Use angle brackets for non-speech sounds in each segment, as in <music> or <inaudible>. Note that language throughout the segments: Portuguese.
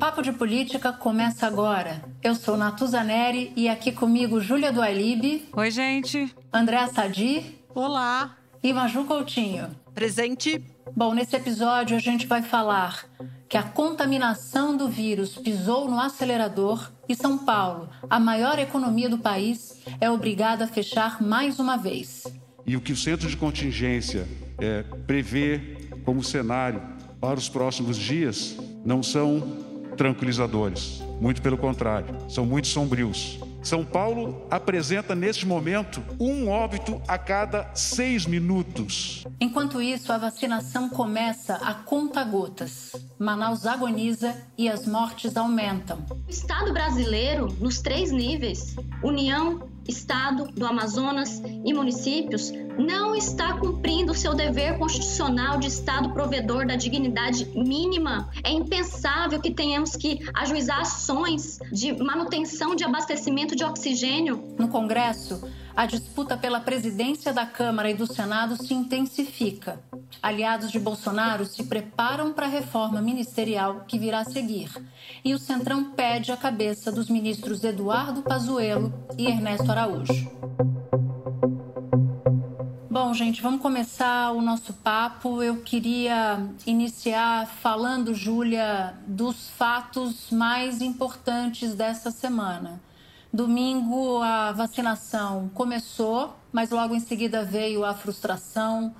Papo de Política começa agora. Eu sou Natuzaneri e aqui comigo Júlia Dualib. Oi, gente. André Sadi. Olá. E Maju Coutinho. Presente. Bom, nesse episódio a gente vai falar que a contaminação do vírus pisou no acelerador e São Paulo, a maior economia do país, é obrigada a fechar mais uma vez. E o que o centro de contingência é, prevê como cenário para os próximos dias não são tranquilizadores. Muito pelo contrário, são muito sombrios. São Paulo apresenta neste momento um óbito a cada seis minutos. Enquanto isso, a vacinação começa a conta-gotas. Manaus agoniza e as mortes aumentam. O Estado brasileiro, nos três níveis União, Estado do Amazonas e municípios não está cumprindo o seu dever constitucional de Estado provedor da dignidade mínima. É impensável que tenhamos que ajuizar ações de manutenção de abastecimento de oxigênio. No Congresso, a disputa pela presidência da Câmara e do Senado se intensifica. Aliados de Bolsonaro se preparam para a reforma ministerial que virá a seguir. E o Centrão pede a cabeça dos ministros Eduardo Pazuello e Ernesto Araújo. Bom, gente, vamos começar o nosso papo. Eu queria iniciar falando, Júlia, dos fatos mais importantes dessa semana. Domingo a vacinação começou, mas logo em seguida veio a frustração,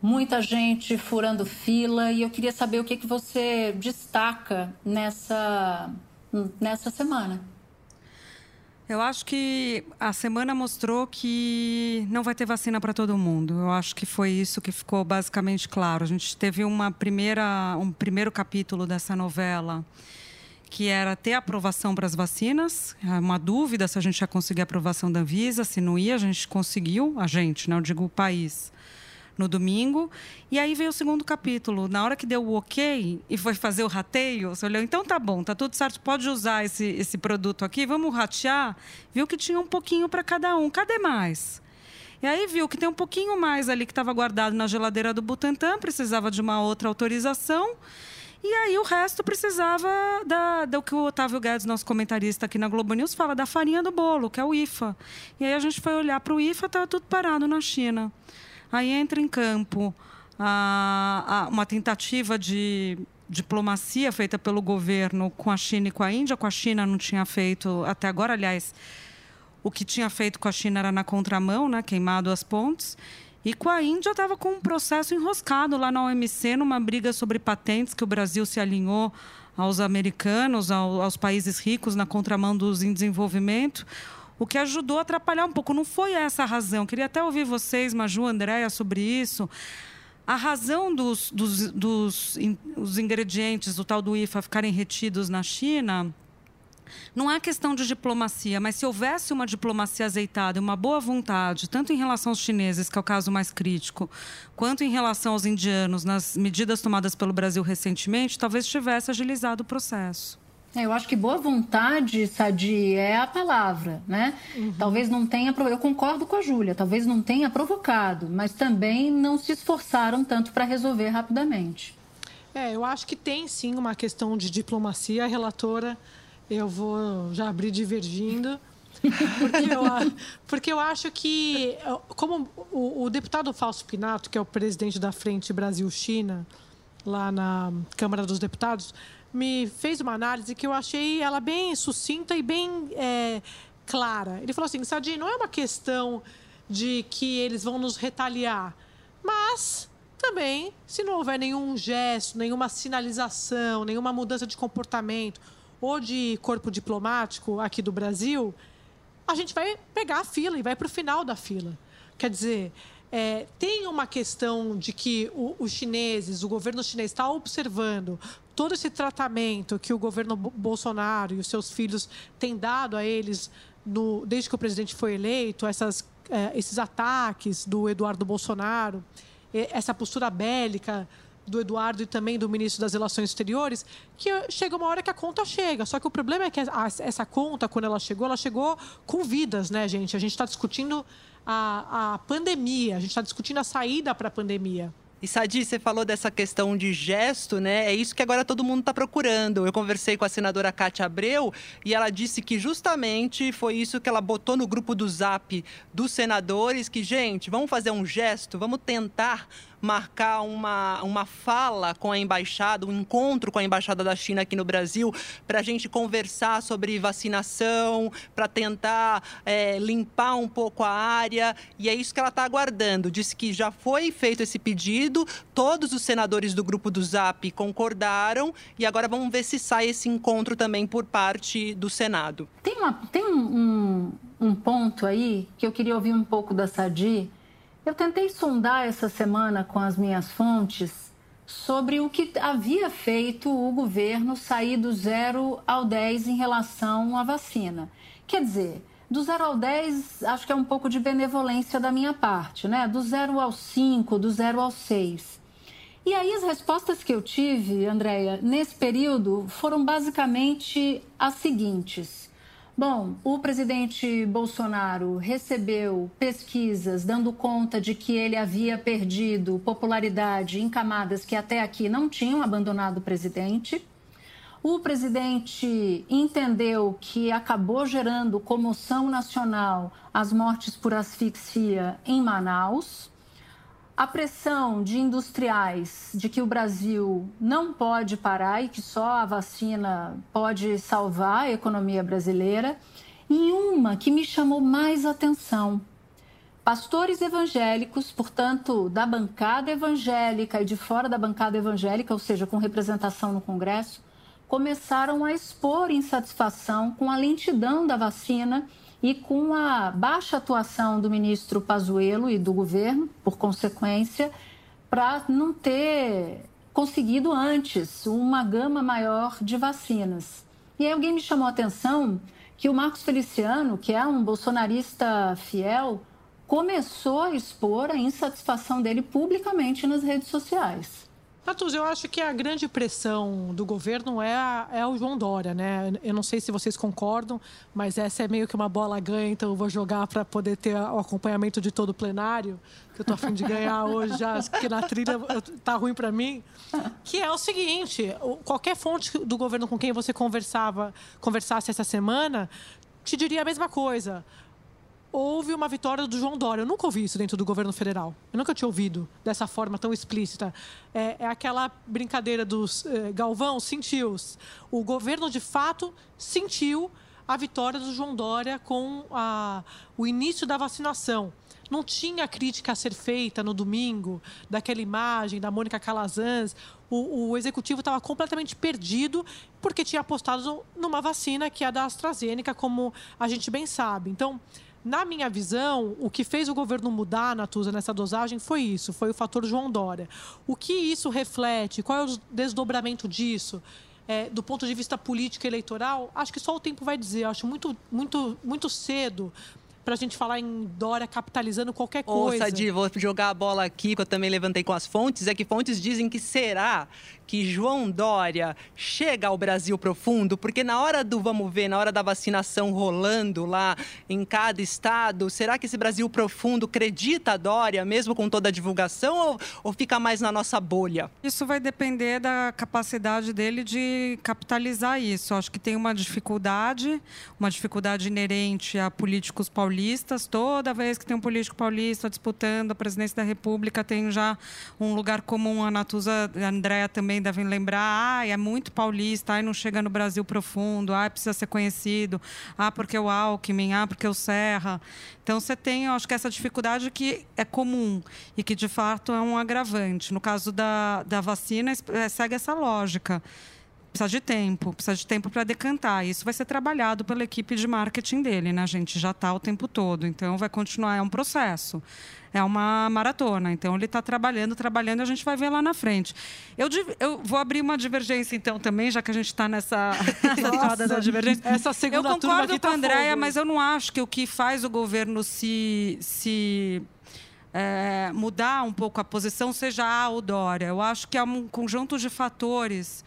muita gente furando fila e eu queria saber o que, que você destaca nessa, nessa semana. Eu acho que a semana mostrou que não vai ter vacina para todo mundo. Eu acho que foi isso que ficou basicamente claro. A gente teve uma primeira, um primeiro capítulo dessa novela que era ter aprovação para as vacinas, é uma dúvida se a gente ia conseguir a aprovação da Anvisa, se não ia, a gente conseguiu, a gente, não né, digo o país, no domingo. E aí veio o segundo capítulo. Na hora que deu o ok e foi fazer o rateio, você olhou, então tá bom, tá tudo certo, pode usar esse, esse produto aqui, vamos ratear. Viu que tinha um pouquinho para cada um. Cadê mais? E aí viu que tem um pouquinho mais ali que estava guardado na geladeira do Butantan, precisava de uma outra autorização. E aí o resto precisava da, do que o Otávio Guedes, nosso comentarista aqui na Globo News, fala da farinha do bolo, que é o IFA. E aí a gente foi olhar para o IFA, estava tudo parado na China. Aí entra em campo a, a, uma tentativa de diplomacia feita pelo governo com a China e com a Índia. Com a China não tinha feito até agora, aliás, o que tinha feito com a China era na contramão, né, queimado as pontes. E com a Índia estava com um processo enroscado lá na OMC, numa briga sobre patentes que o Brasil se alinhou aos americanos, ao, aos países ricos, na contramão dos em desenvolvimento, o que ajudou a atrapalhar um pouco. Não foi essa a razão. Queria até ouvir vocês, Maju, Andréia, sobre isso. A razão dos, dos, dos in, ingredientes do tal do IFA ficarem retidos na China não é questão de diplomacia, mas se houvesse uma diplomacia azeitada e uma boa vontade, tanto em relação aos chineses, que é o caso mais crítico, quanto em relação aos indianos, nas medidas tomadas pelo Brasil recentemente, talvez tivesse agilizado o processo. É, eu acho que boa vontade, Sadi, é a palavra, né? Uhum. Talvez não tenha. Eu concordo com a Júlia, talvez não tenha provocado, mas também não se esforçaram tanto para resolver rapidamente. É, eu acho que tem sim uma questão de diplomacia. A relatora eu vou já abrir divergindo. Porque eu, porque eu acho que, como o, o deputado Fausto Pinato, que é o presidente da Frente Brasil-China, lá na Câmara dos Deputados, me fez uma análise que eu achei ela bem sucinta e bem é, clara. Ele falou assim, Sadi, não é uma questão de que eles vão nos retaliar, mas também, se não houver nenhum gesto, nenhuma sinalização, nenhuma mudança de comportamento, ou de corpo diplomático aqui do Brasil, a gente vai pegar a fila e vai para o final da fila. Quer dizer, é, tem uma questão de que o, os chineses, o governo chinês está observando todo esse tratamento que o governo Bolsonaro e os seus filhos têm dado a eles no, desde que o presidente foi eleito, essas, é, esses ataques do Eduardo Bolsonaro, essa postura bélica do Eduardo e também do ministro das Relações Exteriores, que chega uma hora que a conta chega. Só que o problema é que essa conta, quando ela chegou, ela chegou com vidas, né, gente? A gente está discutindo a, a pandemia, a gente está discutindo a saída para a pandemia. E Sadi, você falou dessa questão de gesto, né? É isso que agora todo mundo está procurando. Eu conversei com a senadora Cátia Abreu e ela disse que justamente foi isso que ela botou no grupo do Zap dos senadores, que, gente, vamos fazer um gesto, vamos tentar marcar uma, uma fala com a embaixada, um encontro com a embaixada da China aqui no Brasil, para a gente conversar sobre vacinação, para tentar é, limpar um pouco a área. E é isso que ela está aguardando. Disse que já foi feito esse pedido, todos os senadores do grupo do Zap concordaram e agora vamos ver se sai esse encontro também por parte do Senado. Tem, uma, tem um, um ponto aí que eu queria ouvir um pouco da Sadi eu tentei sondar essa semana com as minhas fontes sobre o que havia feito o governo sair do zero ao 10 em relação à vacina. Quer dizer, do zero ao 10, acho que é um pouco de benevolência da minha parte, né? Do zero ao 5, do zero ao 6. E aí as respostas que eu tive, Andréia, nesse período foram basicamente as seguintes. Bom, o presidente Bolsonaro recebeu pesquisas dando conta de que ele havia perdido popularidade em camadas que até aqui não tinham abandonado o presidente. O presidente entendeu que acabou gerando comoção nacional as mortes por asfixia em Manaus a pressão de industriais de que o Brasil não pode parar e que só a vacina pode salvar a economia brasileira, e uma que me chamou mais atenção. Pastores evangélicos, portanto, da bancada evangélica e de fora da bancada evangélica, ou seja, com representação no Congresso, começaram a expor insatisfação com a lentidão da vacina e com a baixa atuação do ministro Pazuello e do governo, por consequência, para não ter conseguido antes uma gama maior de vacinas. E aí alguém me chamou a atenção que o Marcos Feliciano, que é um bolsonarista fiel, começou a expor a insatisfação dele publicamente nas redes sociais. Natuz, eu acho que a grande pressão do governo é, a, é o João Dória, né? Eu não sei se vocês concordam, mas essa é meio que uma bola ganha, então eu vou jogar para poder ter o acompanhamento de todo o plenário, que eu tô afim de ganhar <laughs> hoje já, que na trilha tá ruim para mim. Que é o seguinte: qualquer fonte do governo com quem você conversava, conversasse essa semana, te diria a mesma coisa houve uma vitória do João Dória. Eu nunca ouvi isso dentro do governo federal. Eu nunca tinha ouvido dessa forma tão explícita. É, é aquela brincadeira dos é, Galvão sentiu. O governo, de fato, sentiu a vitória do João Dória com a, o início da vacinação. Não tinha crítica a ser feita no domingo daquela imagem da Mônica Calazans. O, o executivo estava completamente perdido porque tinha apostado numa vacina que é a da AstraZeneca, como a gente bem sabe. Então, na minha visão, o que fez o governo mudar, Natuza, nessa dosagem foi isso, foi o fator João Dória. O que isso reflete? Qual é o desdobramento disso? É, do ponto de vista político eleitoral, acho que só o tempo vai dizer. Eu acho muito, muito, muito cedo para a gente falar em Dória capitalizando qualquer coisa. Ô, Sadi, vou jogar a bola aqui, que eu também levantei com as fontes, é que fontes dizem que será que João Dória chega ao Brasil profundo, porque na hora do vamos ver, na hora da vacinação rolando lá em cada estado, será que esse Brasil profundo acredita a Dória, mesmo com toda a divulgação, ou, ou fica mais na nossa bolha? Isso vai depender da capacidade dele de capitalizar isso. Acho que tem uma dificuldade, uma dificuldade inerente a políticos paulistas. Toda vez que tem um político paulista disputando a presidência da República, tem já um lugar comum. A Natuza, a Andréa também devem lembrar, ah, é muito paulista, ah, não chega no Brasil profundo, ah, precisa ser conhecido, ah, porque o Alckmin, ah, porque o Serra. Então você tem, eu acho que essa dificuldade que é comum e que de fato é um agravante. No caso da, da vacina, é, segue essa lógica Precisa de tempo, precisa de tempo para decantar. Isso vai ser trabalhado pela equipe de marketing dele, né, gente? Já está o tempo todo. Então, vai continuar, é um processo. É uma maratona. Então, ele está trabalhando, trabalhando, e a gente vai ver lá na frente. Eu, eu vou abrir uma divergência, então, também, já que a gente está nessa, <laughs> nessa da divergência. Essa segunda eu concordo com tá a Andréia, mas eu não acho que o que faz o governo se. se é, mudar um pouco a posição, seja A ou Dória. Eu acho que é um conjunto de fatores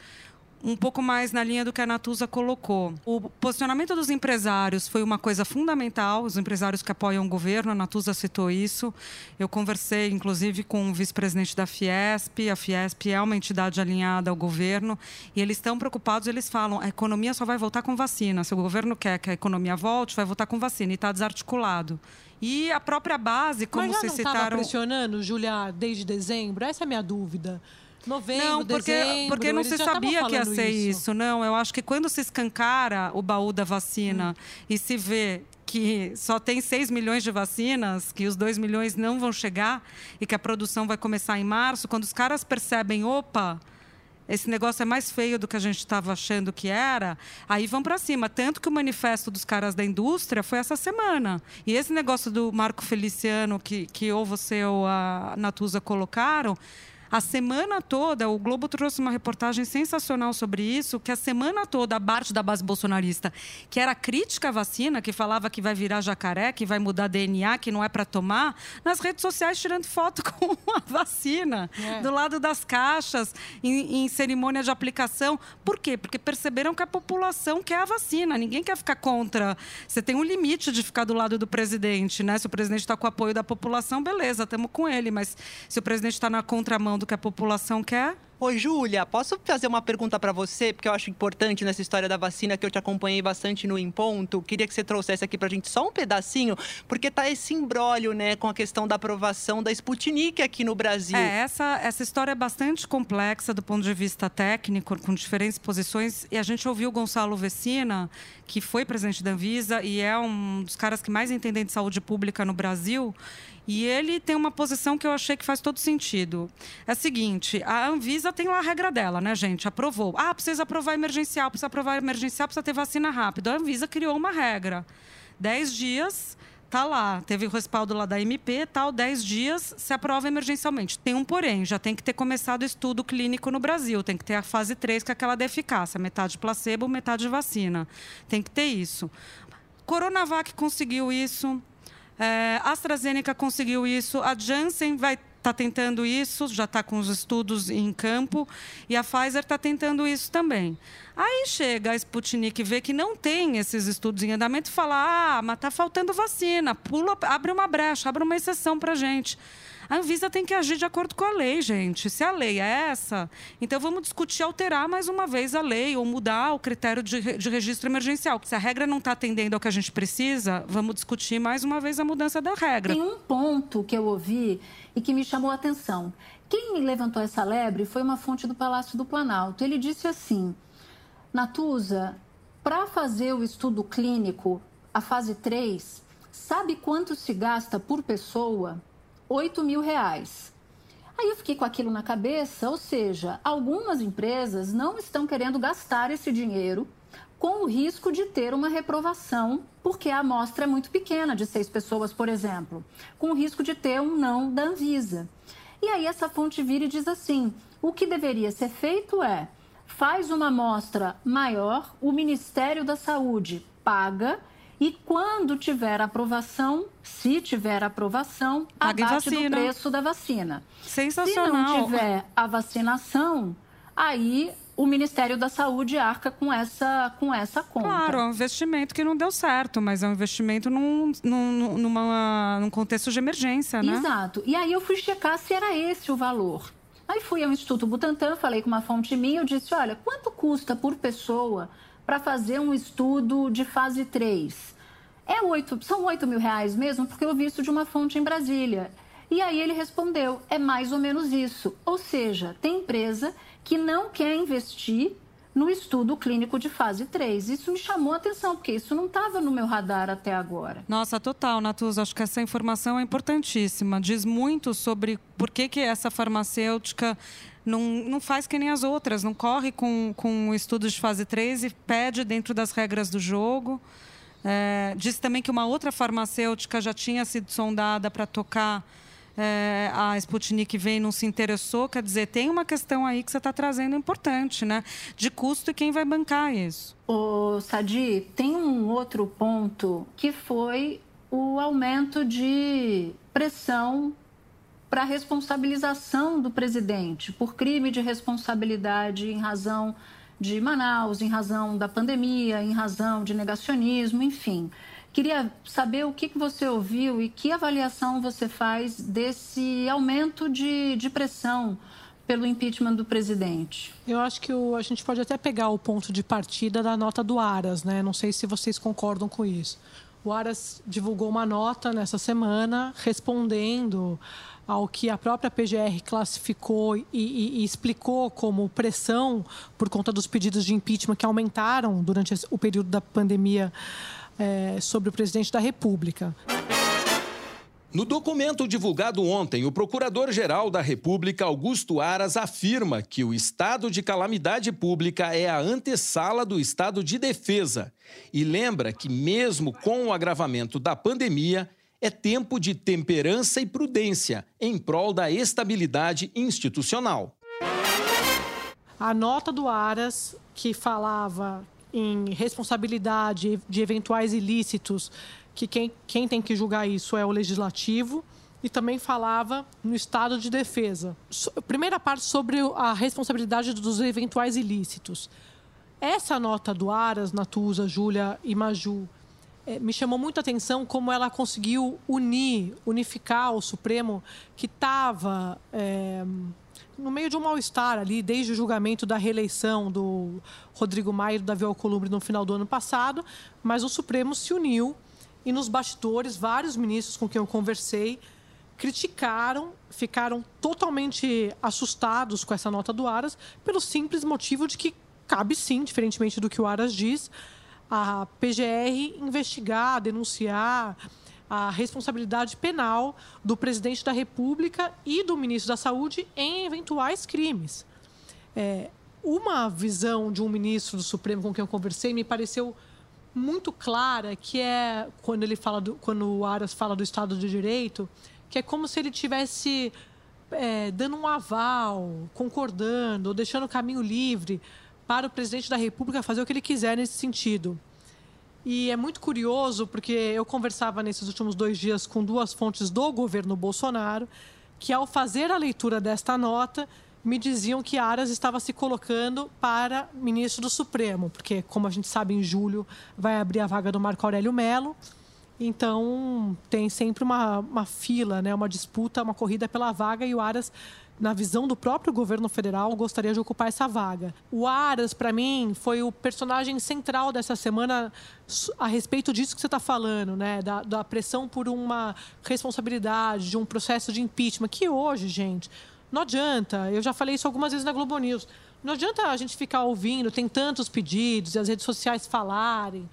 um pouco mais na linha do que a Natuza colocou. O posicionamento dos empresários foi uma coisa fundamental, os empresários que apoiam o governo, a Natuza citou isso. Eu conversei, inclusive, com o vice-presidente da Fiesp, a Fiesp é uma entidade alinhada ao governo, e eles estão preocupados, eles falam, a economia só vai voltar com vacina. Se o governo quer que a economia volte, vai voltar com vacina, e está desarticulado. E a própria base, como Mas já vocês não citaram... pressionando, Julia, desde dezembro? Essa é a minha dúvida. Novembro, não, porque, dezembro, porque não se sabia que ia ser isso. Não, eu acho que quando se escancara o baú da vacina Hum. e se vê que só tem 6 milhões de vacinas, que os 2 milhões não vão chegar e que a produção vai começar em março, quando os caras percebem, opa, esse negócio é mais feio do que a gente estava achando que era, aí vão para cima. Tanto que o manifesto dos caras da indústria foi essa semana. E esse negócio do Marco Feliciano, que, que ou você ou a Natuza colocaram, a semana toda, o Globo trouxe uma reportagem sensacional sobre isso, que a semana toda a parte da base bolsonarista, que era crítica à vacina, que falava que vai virar jacaré, que vai mudar DNA, que não é para tomar, nas redes sociais tirando foto <laughs> com a vacina, É. do lado das caixas, em, em cerimônia de aplicação. Por quê? Porque perceberam que a população quer a vacina, ninguém quer ficar contra. Você tem um limite de ficar do lado do presidente, né? Se o presidente está com o apoio da população, beleza, estamos com ele, mas se o presidente está na contramão do que a população quer. Ô, Júlia, posso fazer uma pergunta para você? Porque eu acho importante nessa história da vacina, que eu te acompanhei bastante no Em Ponto. Queria que você trouxesse aqui para a gente só um pedacinho, porque tá esse imbróglio, né, com a questão da aprovação da Sputnik aqui no Brasil. É, essa, essa história é bastante complexa do ponto de vista técnico, com diferentes posições. E a gente ouviu o Gonçalo Vecina, que foi presidente da Anvisa e é um dos caras que mais entendem de saúde pública no Brasil. E ele tem uma posição que eu achei que faz todo sentido. É a seguinte: a Anvisa tem lá a regra dela, né, gente? Aprovou. Ah, precisa aprovar emergencial, precisa aprovar emergencial, precisa ter vacina rápido. A Anvisa criou uma regra. Dez dias tá lá, teve o respaldo lá da MP, tal, 10 dias se aprova emergencialmente. Tem um porém, já tem que ter começado o estudo clínico no Brasil, tem que ter a fase 3, que é aquela da eficácia, metade placebo, metade vacina. Tem que ter isso. Coronavac conseguiu isso, é, AstraZeneca conseguiu isso, a Janssen vai está tentando isso, já está com os estudos em campo, e a Pfizer está tentando isso também. Aí chega a Sputnik vê que não tem esses estudos em andamento e fala: ah, mas está faltando vacina, pula, abre uma brecha, abre uma exceção para a gente. A Anvisa tem que agir de acordo com a lei, gente. Se a lei é essa, então vamos discutir alterar mais uma vez a lei ou mudar o critério de, de registro emergencial. Se a regra não está atendendo ao que a gente precisa, vamos discutir mais uma vez a mudança da regra. Tem um ponto que eu ouvi e que me chamou a atenção. Quem me levantou essa lebre foi uma fonte do Palácio do Planalto. Ele disse assim: Natuza, para fazer o estudo clínico, a fase 3, sabe quanto se gasta por pessoa? 8 mil reais. Aí eu fiquei com aquilo na cabeça, ou seja, algumas empresas não estão querendo gastar esse dinheiro com o risco de ter uma reprovação, porque a amostra é muito pequena, de seis pessoas, por exemplo, com o risco de ter um não da Anvisa. E aí essa fonte vira e diz assim: o que deveria ser feito é faz uma amostra maior, o Ministério da Saúde paga e quando tiver aprovação, se tiver aprovação, Paga em abate do vacina. preço da vacina. Sensacional. Se não tiver a vacinação, aí o Ministério da Saúde arca com essa, com essa conta. Claro, é um investimento que não deu certo, mas é um investimento num, num, numa, num contexto de emergência, né? Exato. E aí eu fui checar se era esse o valor. Aí fui ao Instituto Butantan, falei com uma fonte minha, eu disse, olha, quanto custa por pessoa para fazer um estudo de fase 3? É oito, são 8 mil reais mesmo, porque eu vi isso de uma fonte em Brasília. E aí ele respondeu, é mais ou menos isso. Ou seja, tem empresa que não quer investir no estudo clínico de fase 3. Isso me chamou a atenção, porque isso não estava no meu radar até agora. Nossa, total, Natuza. Acho que essa informação é importantíssima. Diz muito sobre por que, que essa farmacêutica não, não faz que nem as outras, não corre com, com estudos de fase 3 e pede dentro das regras do jogo. É, disse também que uma outra farmacêutica já tinha sido sondada para tocar é, a Sputnik vem não se interessou, quer dizer, tem uma questão aí que você está trazendo importante, né? De custo e quem vai bancar isso. O Sadi, tem um outro ponto que foi o aumento de pressão para a responsabilização do presidente por crime de responsabilidade em razão de Manaus, em razão da pandemia, em razão de negacionismo, enfim. Queria saber o que você ouviu e que avaliação você faz desse aumento de, de pressão pelo impeachment do presidente? Eu acho que o, a gente pode até pegar o ponto de partida da nota do Aras, né? Não sei se vocês concordam com isso. O Aras divulgou uma nota nessa semana respondendo ao que a própria PGR classificou e, e, e, explicou como pressão por conta dos pedidos de impeachment que aumentaram durante o período da pandemia é, sobre o presidente da República. No documento divulgado ontem, o Procurador-Geral da República, Augusto Aras, afirma que o estado de calamidade pública é a antessala do estado de defesa e lembra que, mesmo com o agravamento da pandemia, é tempo de temperança e prudência em prol da estabilidade institucional. A nota do Aras, que falava em responsabilidade de eventuais ilícitos, que quem, quem tem que julgar isso é o legislativo, e também falava no estado de defesa. Primeira parte sobre a responsabilidade dos eventuais ilícitos. Essa nota do Aras, Natuza, Júlia e Maju é, me chamou muita atenção como ela conseguiu unir, unificar o Supremo, que estava é, no meio de um mal-estar ali, desde o julgamento da reeleição do Rodrigo Maia e do Davi Alcolumbre no final do ano passado, mas o Supremo se uniu e nos bastidores, vários ministros com quem eu conversei criticaram, ficaram totalmente assustados com essa nota do Aras, pelo simples motivo de que cabe sim, diferentemente do que o Aras diz, a PGR investigar, denunciar, a responsabilidade penal do presidente da República e do ministro da Saúde em eventuais crimes. É, uma visão de um ministro do Supremo com quem eu conversei me pareceu muito clara, que é quando ele fala do, quando o Aras fala do Estado de Direito, que é como se ele tivesse é, dando um aval, concordando, ou deixando o caminho livre para o presidente da República fazer o que ele quiser nesse sentido. E é muito curioso, porque eu conversava nesses últimos dois dias com duas fontes do governo Bolsonaro, que ao fazer a leitura desta nota, me diziam que Aras estava se colocando para ministro do Supremo, porque, como a gente sabe, em julho vai abrir a vaga do Marco Aurélio Melo. Então, tem sempre uma, uma fila, né, uma disputa, uma corrida pela vaga, e o Aras na visão do próprio governo federal, gostaria de ocupar essa vaga. O Aras, para mim, foi o personagem central dessa semana a respeito disso que você está falando, né? Da, da, pressão por uma responsabilidade, de um processo de impeachment, que hoje, gente, não adianta. Eu já falei isso algumas vezes na Globo News. Não adianta a gente ficar ouvindo, tem tantos pedidos, e as redes sociais falarem,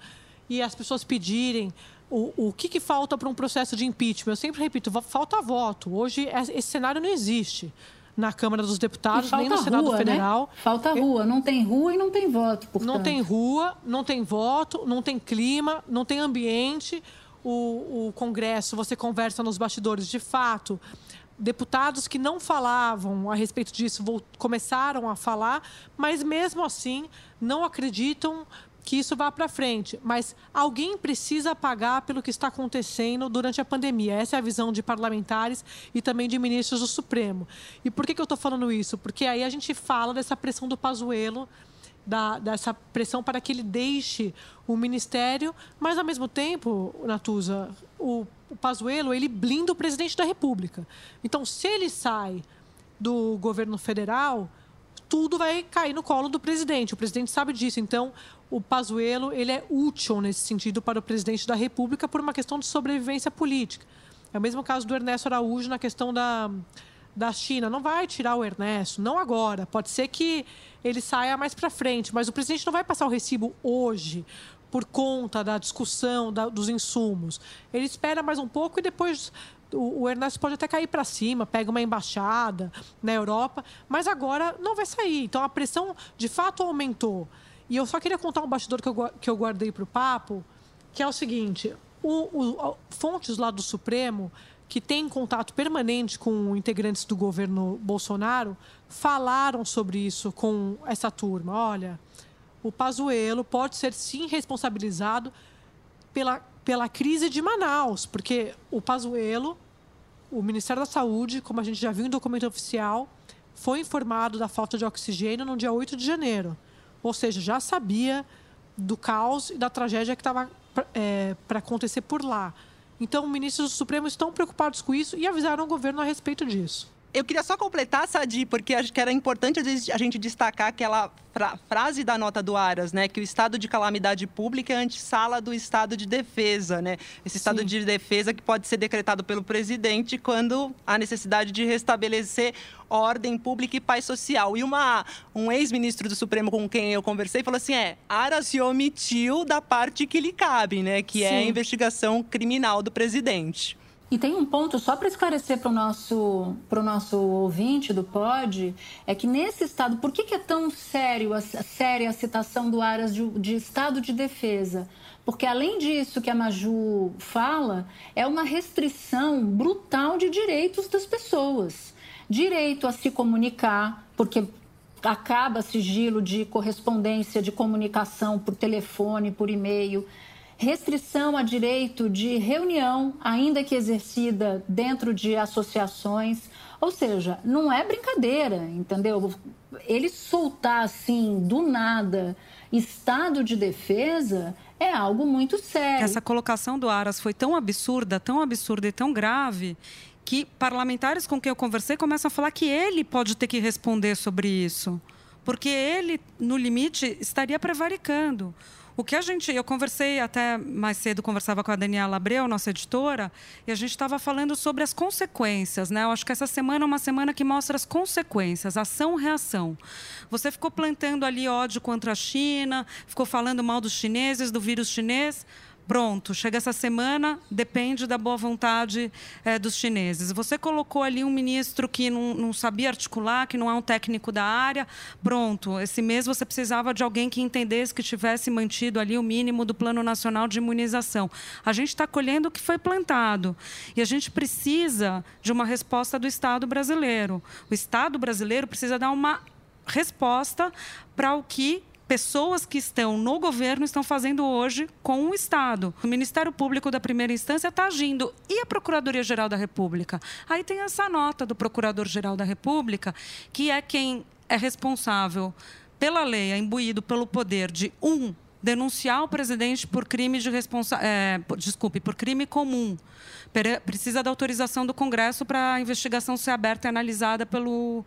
e as pessoas pedirem o, o que, que falta para um processo de impeachment? Eu sempre repito, falta voto. Hoje esse cenário não existe na Câmara dos Deputados, nem no Senado rua, né? Federal. Né? Falta rua, não tem rua e não tem voto. Portanto. Não tem rua, não tem voto, não tem clima, não tem ambiente. O, o Congresso, você conversa nos bastidores, de fato. Deputados que não falavam a respeito disso começaram a falar, mas mesmo assim não acreditam que isso vá para frente, mas alguém precisa pagar pelo que está acontecendo durante a pandemia. Essa é a visão de parlamentares e também de ministros do Supremo. E por que, que eu estou falando isso? Porque aí a gente fala dessa pressão do Pazuello, da, dessa pressão para que ele deixe o ministério, mas ao mesmo tempo, Natuza, o, o Pazuello ele blinda o presidente da República. Então, se ele sai do governo federal, tudo vai cair no colo do presidente. O presidente sabe disso. Então, o Pazuello ele é útil nesse sentido para o presidente da República por uma questão de sobrevivência política. É o mesmo caso do Ernesto Araújo na questão da, da China não vai tirar o Ernesto, não agora. Pode ser que ele saia mais para frente, mas o presidente não vai passar o recibo hoje por conta da discussão da, dos insumos. Ele espera mais um pouco e depois o, Ernesto pode até cair para cima, pega uma embaixada na Europa, mas agora não vai sair. Então a pressão de fato aumentou. E eu só queria contar um bastidor que eu, que eu guardei para o papo, que é o seguinte: o, o, fontes lá do Supremo que têm contato permanente com integrantes do governo Bolsonaro falaram sobre isso com essa turma. Olha, o Pazuello pode ser sim responsabilizado pela, pela crise de Manaus, porque o Pazuello, o Ministério da Saúde, como a gente já viu em documento oficial, foi informado da falta de oxigênio no dia 8 de janeiro. Ou seja, já sabia do caos e da tragédia que estava é, para acontecer por lá. Então, ministros do Supremo estão preocupados com isso e avisaram o governo a respeito disso. Eu queria só completar, Sadi, porque acho que era importante a gente destacar aquela fra frase da nota do Aras, né? Que o estado de calamidade pública é a antessala do estado de defesa, né? Esse estado Sim. de defesa que pode ser decretado pelo presidente quando há necessidade de restabelecer ordem pública e paz social. E uma, um ex-ministro do Supremo com quem eu conversei falou assim: é, Aras se omitiu da parte que lhe cabe, né? Que Sim. é a investigação criminal do presidente. E tem um ponto só para esclarecer para o nosso, nosso ouvinte do POD, é que nesse estado, por que, que é tão sério a, séria a citação do Aras de, de estado de defesa? Porque além disso que a Maju fala, é uma restrição brutal de direitos das pessoas. Direito a se comunicar, porque acaba sigilo de correspondência, de comunicação por telefone, por e-mail restrição a direito de reunião, ainda que exercida dentro de associações. Ou seja, não é brincadeira, entendeu? Ele soltar assim, do nada, estado de defesa é algo muito sério. Essa colocação do Aras foi tão absurda, tão absurda e tão grave que parlamentares com quem eu conversei começam a falar que ele pode ter que responder sobre isso. Porque ele, no limite, estaria prevaricando. O que a gente, eu conversei até mais cedo, conversava com a Daniela Abreu, nossa editora, e a gente estava falando sobre as consequências, né? Eu acho que essa semana é uma semana que mostra as consequências, ação-reação. Você ficou plantando ali ódio contra a China, ficou falando mal dos chineses, do vírus chinês pronto, chega essa semana, depende da boa vontade é, dos chineses. Você colocou ali um ministro que não, não, sabia articular, que não é um técnico da área, pronto, esse mês você precisava de alguém que entendesse, que tivesse mantido ali o mínimo do Plano Nacional de Imunização. A gente está colhendo o que foi plantado e a gente precisa de uma resposta do Estado brasileiro. O Estado brasileiro precisa dar uma resposta para o que pessoas que estão no governo estão fazendo hoje com o Estado. O Ministério Público da primeira instância está agindo. E a Procuradoria-Geral da República? Aí tem essa nota do Procurador-Geral da República, que é quem é responsável pela lei, é imbuído pelo poder de, um, denunciar o presidente por crime de responsa é, desculpe, por crime comum. Precisa da autorização do Congresso para a investigação ser aberta e analisada pelo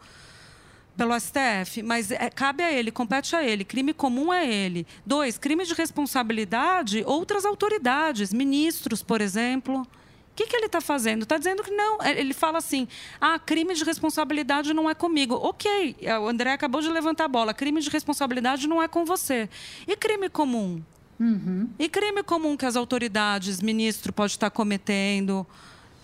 pelo STF, mas é, cabe a ele, compete a ele. Crime comum é ele. Dois, crime de responsabilidade, outras autoridades, ministros, por exemplo. O que, que ele está fazendo? Está dizendo que não. É, ele fala assim: ah, crime de responsabilidade não é comigo. Ok, é, o André acabou de levantar a bola. Crime de responsabilidade não é com você. E crime comum? Uhum. E crime comum que as autoridades, ministro, pode estar cometendo?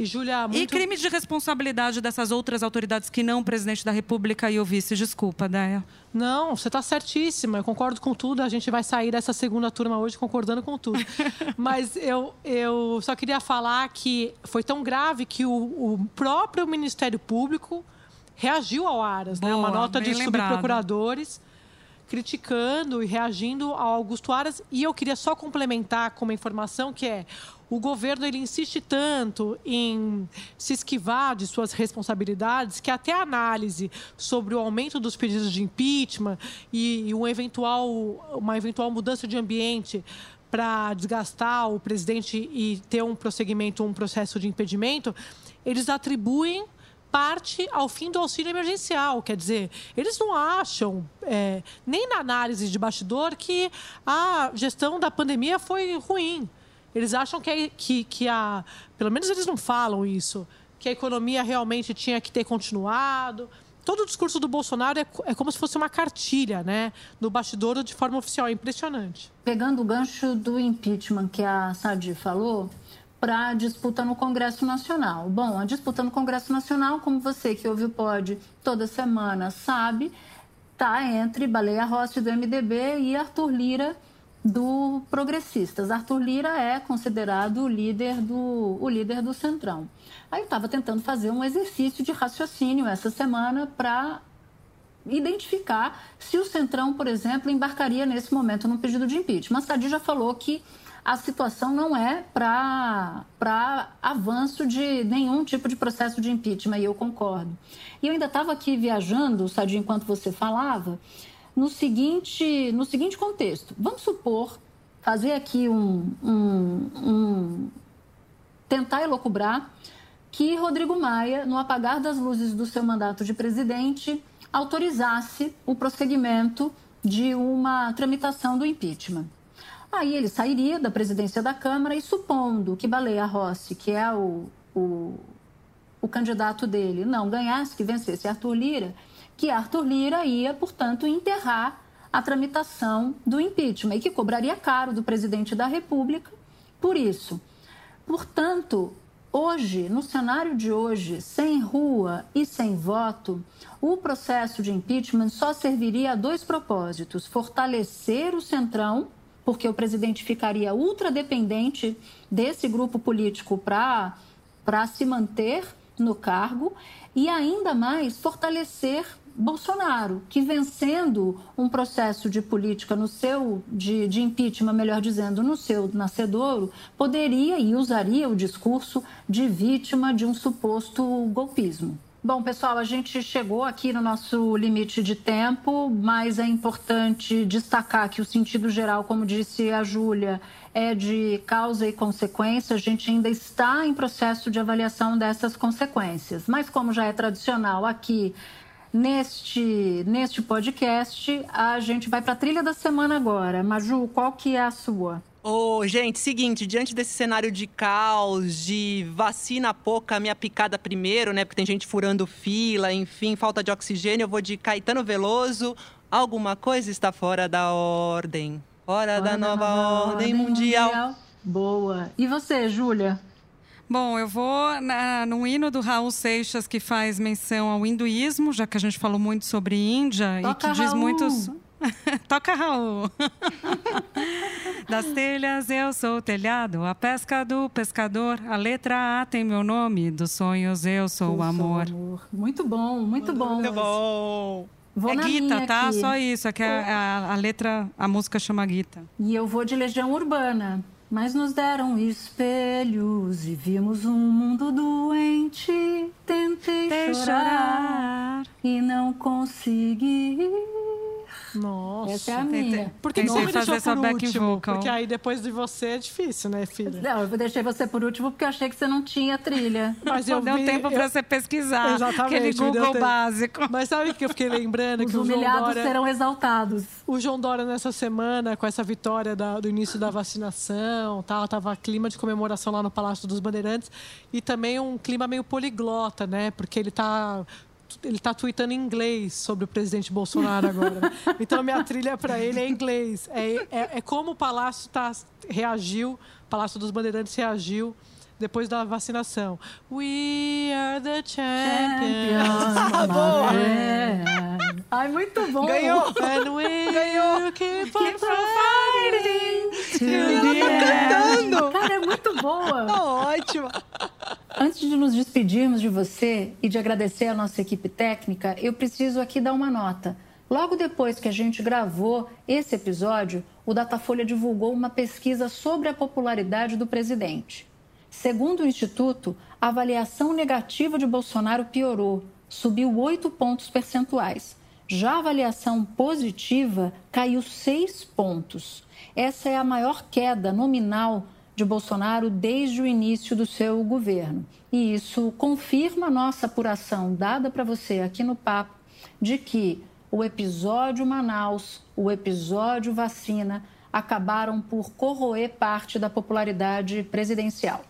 E, Julia, muito... e crime de responsabilidade dessas outras autoridades que não o presidente da República e o vice. Desculpa, Déia. Não, você está certíssima. Eu concordo com tudo. A gente vai sair dessa segunda turma hoje concordando com tudo. <laughs> Mas eu, eu só queria falar que foi tão grave que o, o próprio Ministério Público reagiu ao Aras, Boa, né? Uma nota de subprocuradores criticando e reagindo ao Augusto Aras. E eu queria só complementar com uma informação que é o governo ele insiste tanto em se esquivar de suas responsabilidades que até a análise sobre o aumento dos pedidos de impeachment e, e um eventual, uma eventual mudança de ambiente para desgastar o presidente e ter um prosseguimento, um processo de impedimento, eles atribuem parte ao fim do auxílio emergencial. Quer dizer, eles não acham, é, nem na análise de bastidor, que a gestão da pandemia foi ruim. Eles acham que, que, que a. Pelo menos eles não falam isso. que a economia realmente tinha que ter continuado. Todo o discurso do Bolsonaro é, é como se fosse uma cartilha, né? No bastidor de forma oficial. É impressionante. Pegando o gancho do impeachment que a Sadi falou, para a disputa no Congresso Nacional. Bom, a disputa no Congresso Nacional, como você que ouve o POD toda semana sabe, está entre Baleia Rossi do MDB e Arthur Lira do Progressistas. Arthur Lira é considerado o líder do, o líder do Centrão. Aí eu estava tentando fazer um exercício de raciocínio essa semana para identificar se o Centrão, por exemplo, embarcaria nesse momento num pedido de impeachment. A Sadi já falou que a situação não é para avanço de nenhum tipo de processo de impeachment, e eu concordo. E eu ainda estava aqui viajando, Sadio, enquanto você falava, no seguinte, no seguinte contexto. Vamos supor, fazer aqui um, um, um tentar elocubrar que Rodrigo Maia, no apagar das luzes do seu mandato de presidente, autorizasse o prosseguimento de uma tramitação do impeachment. Aí ele sairia da presidência da Câmara e, supondo que Baleia Rossi, que é o, o, o candidato dele, não ganhasse, que vencesse Arthur Lira, que Arthur Lira ia, portanto, enterrar a tramitação do impeachment e que cobraria caro do presidente da República por isso. Portanto, hoje, no cenário de hoje, sem rua e sem voto, o processo de impeachment só serviria a dois propósitos: fortalecer o centrão porque o presidente ficaria ultradependente desse grupo político para se manter no cargo e ainda mais fortalecer Bolsonaro, que vencendo um processo de política no seu de, de impeachment, melhor dizendo, no seu nascedouro, poderia e usaria o discurso de vítima de um suposto golpismo. Bom, pessoal, a gente chegou aqui no nosso limite de tempo, mas é importante destacar que o sentido geral, como disse a Júlia, é de causa e consequência. A gente ainda está em processo de avaliação dessas consequências. Mas, como já é tradicional aqui neste, neste podcast, a gente vai para a trilha da semana agora. Maju, qual que é a sua? Ô, oh, gente, seguinte, diante desse cenário de caos, de vacina pouca, minha picada primeiro, né? Porque tem gente furando fila, enfim, falta de oxigênio, eu vou de Caetano Veloso. Alguma coisa está fora da ordem. Fora, fora da, nova, nova ordem, mundial. mundial. Boa. E você, Júlia? Bom, eu vou na, no hino do Raul Seixas, que faz menção ao hinduísmo, já que a gente falou muito sobre Índia Toca, e que diz Raul. muitos. <laughs> Toca, Raul! Das telhas eu sou o telhado, a pesca do pescador, a letra A tem meu nome, dos sonhos eu sou o amor. Amor. Muito bom, muito, bom. Muito bom. Vou é Guita, tá? Aqui. Só isso. É que a, a, a, letra, a música chama Guita. E eu vou de Legião Urbana. Mas nos deram espelhos e vimos um mundo doente. Tentei chorar, chorar e não consegui. Nossa. Essa é a minha. Por que, que você me deixou por último? Vocal. Porque aí depois de você é difícil, né, filha? Não, eu deixei você por último porque eu achei que você não tinha trilha. <laughs> Mas eu deu vi, tempo eu... para você pesquisar. Exatamente. Aquele Google básico. Mas sabe o que eu fiquei lembrando? Os que humilhados o Dória, serão exaltados. O João Dória, nessa semana, com essa vitória da, do início da vacinação, tal, tava clima de comemoração lá no Palácio dos Bandeirantes e também um clima meio poliglota, né? Porque ele está ele tá tweetando em inglês sobre o presidente Bolsonaro agora. Né? <laughs> Então a minha trilha para ele é inglês. É, é, é, como o Palácio tá, reagiu, o Palácio dos Bandeirantes reagiu depois da vacinação. We are the champions. <laughs> champions. Ai, muito bom. Ganhou. And we Ganhou. keep on fighting. Ela tá cantando. Cara, é muito boa. Tá ótima. Antes de nos despedirmos de você e de agradecer a nossa equipe técnica, eu preciso aqui dar uma nota. Logo depois que a gente gravou esse episódio, o Datafolha divulgou uma pesquisa sobre a popularidade do presidente. Segundo o Instituto, a avaliação negativa de Bolsonaro piorou, subiu 8 pontos percentuais. Já a avaliação positiva caiu 6 pontos. Essa é a maior queda nominal de Bolsonaro desde o início do seu governo. E isso confirma a nossa apuração dada para você aqui no Papo de que o episódio Manaus, o episódio vacina acabaram por corroer parte da popularidade presidencial.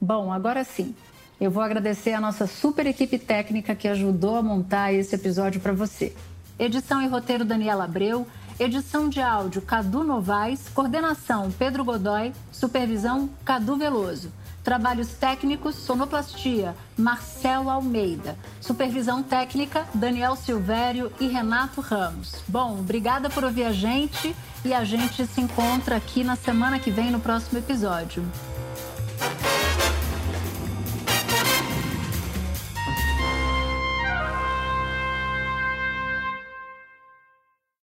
Bom, agora sim. Eu vou agradecer a nossa super equipe técnica que ajudou a montar esse episódio para você. Edição e roteiro Daniela Abreu, edição de áudio Cadu Novaes, coordenação Pedro Godoy, supervisão Cadu Veloso. Trabalhos técnicos, sonoplastia, Marcelo Almeida. Supervisão técnica, Daniel Silvério e Renato Ramos. Bom, obrigada por ouvir a gente e a gente se encontra aqui na semana que vem no próximo episódio.